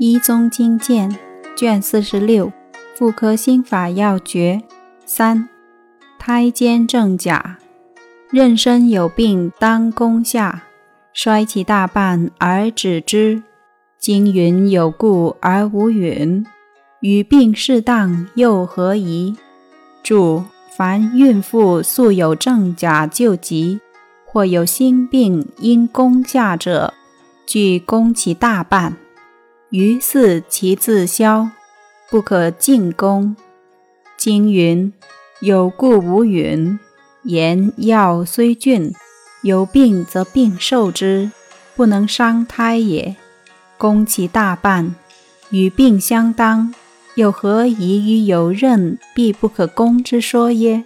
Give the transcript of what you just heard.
一宗经鉴卷四十六，妇科心法要诀三：胎坚正甲，妊娠有病当攻下，衰其大半而止之。经云有故而无允，与病适当又何宜？注：凡孕妇素有正甲救急，或有心病因攻下者，具攻其大半。于是其自消，不可进攻。经云：有故无允，言药虽峻，有病则病受之，不能伤胎也。攻其大半，与病相当，又何宜于有任必不可攻之说耶？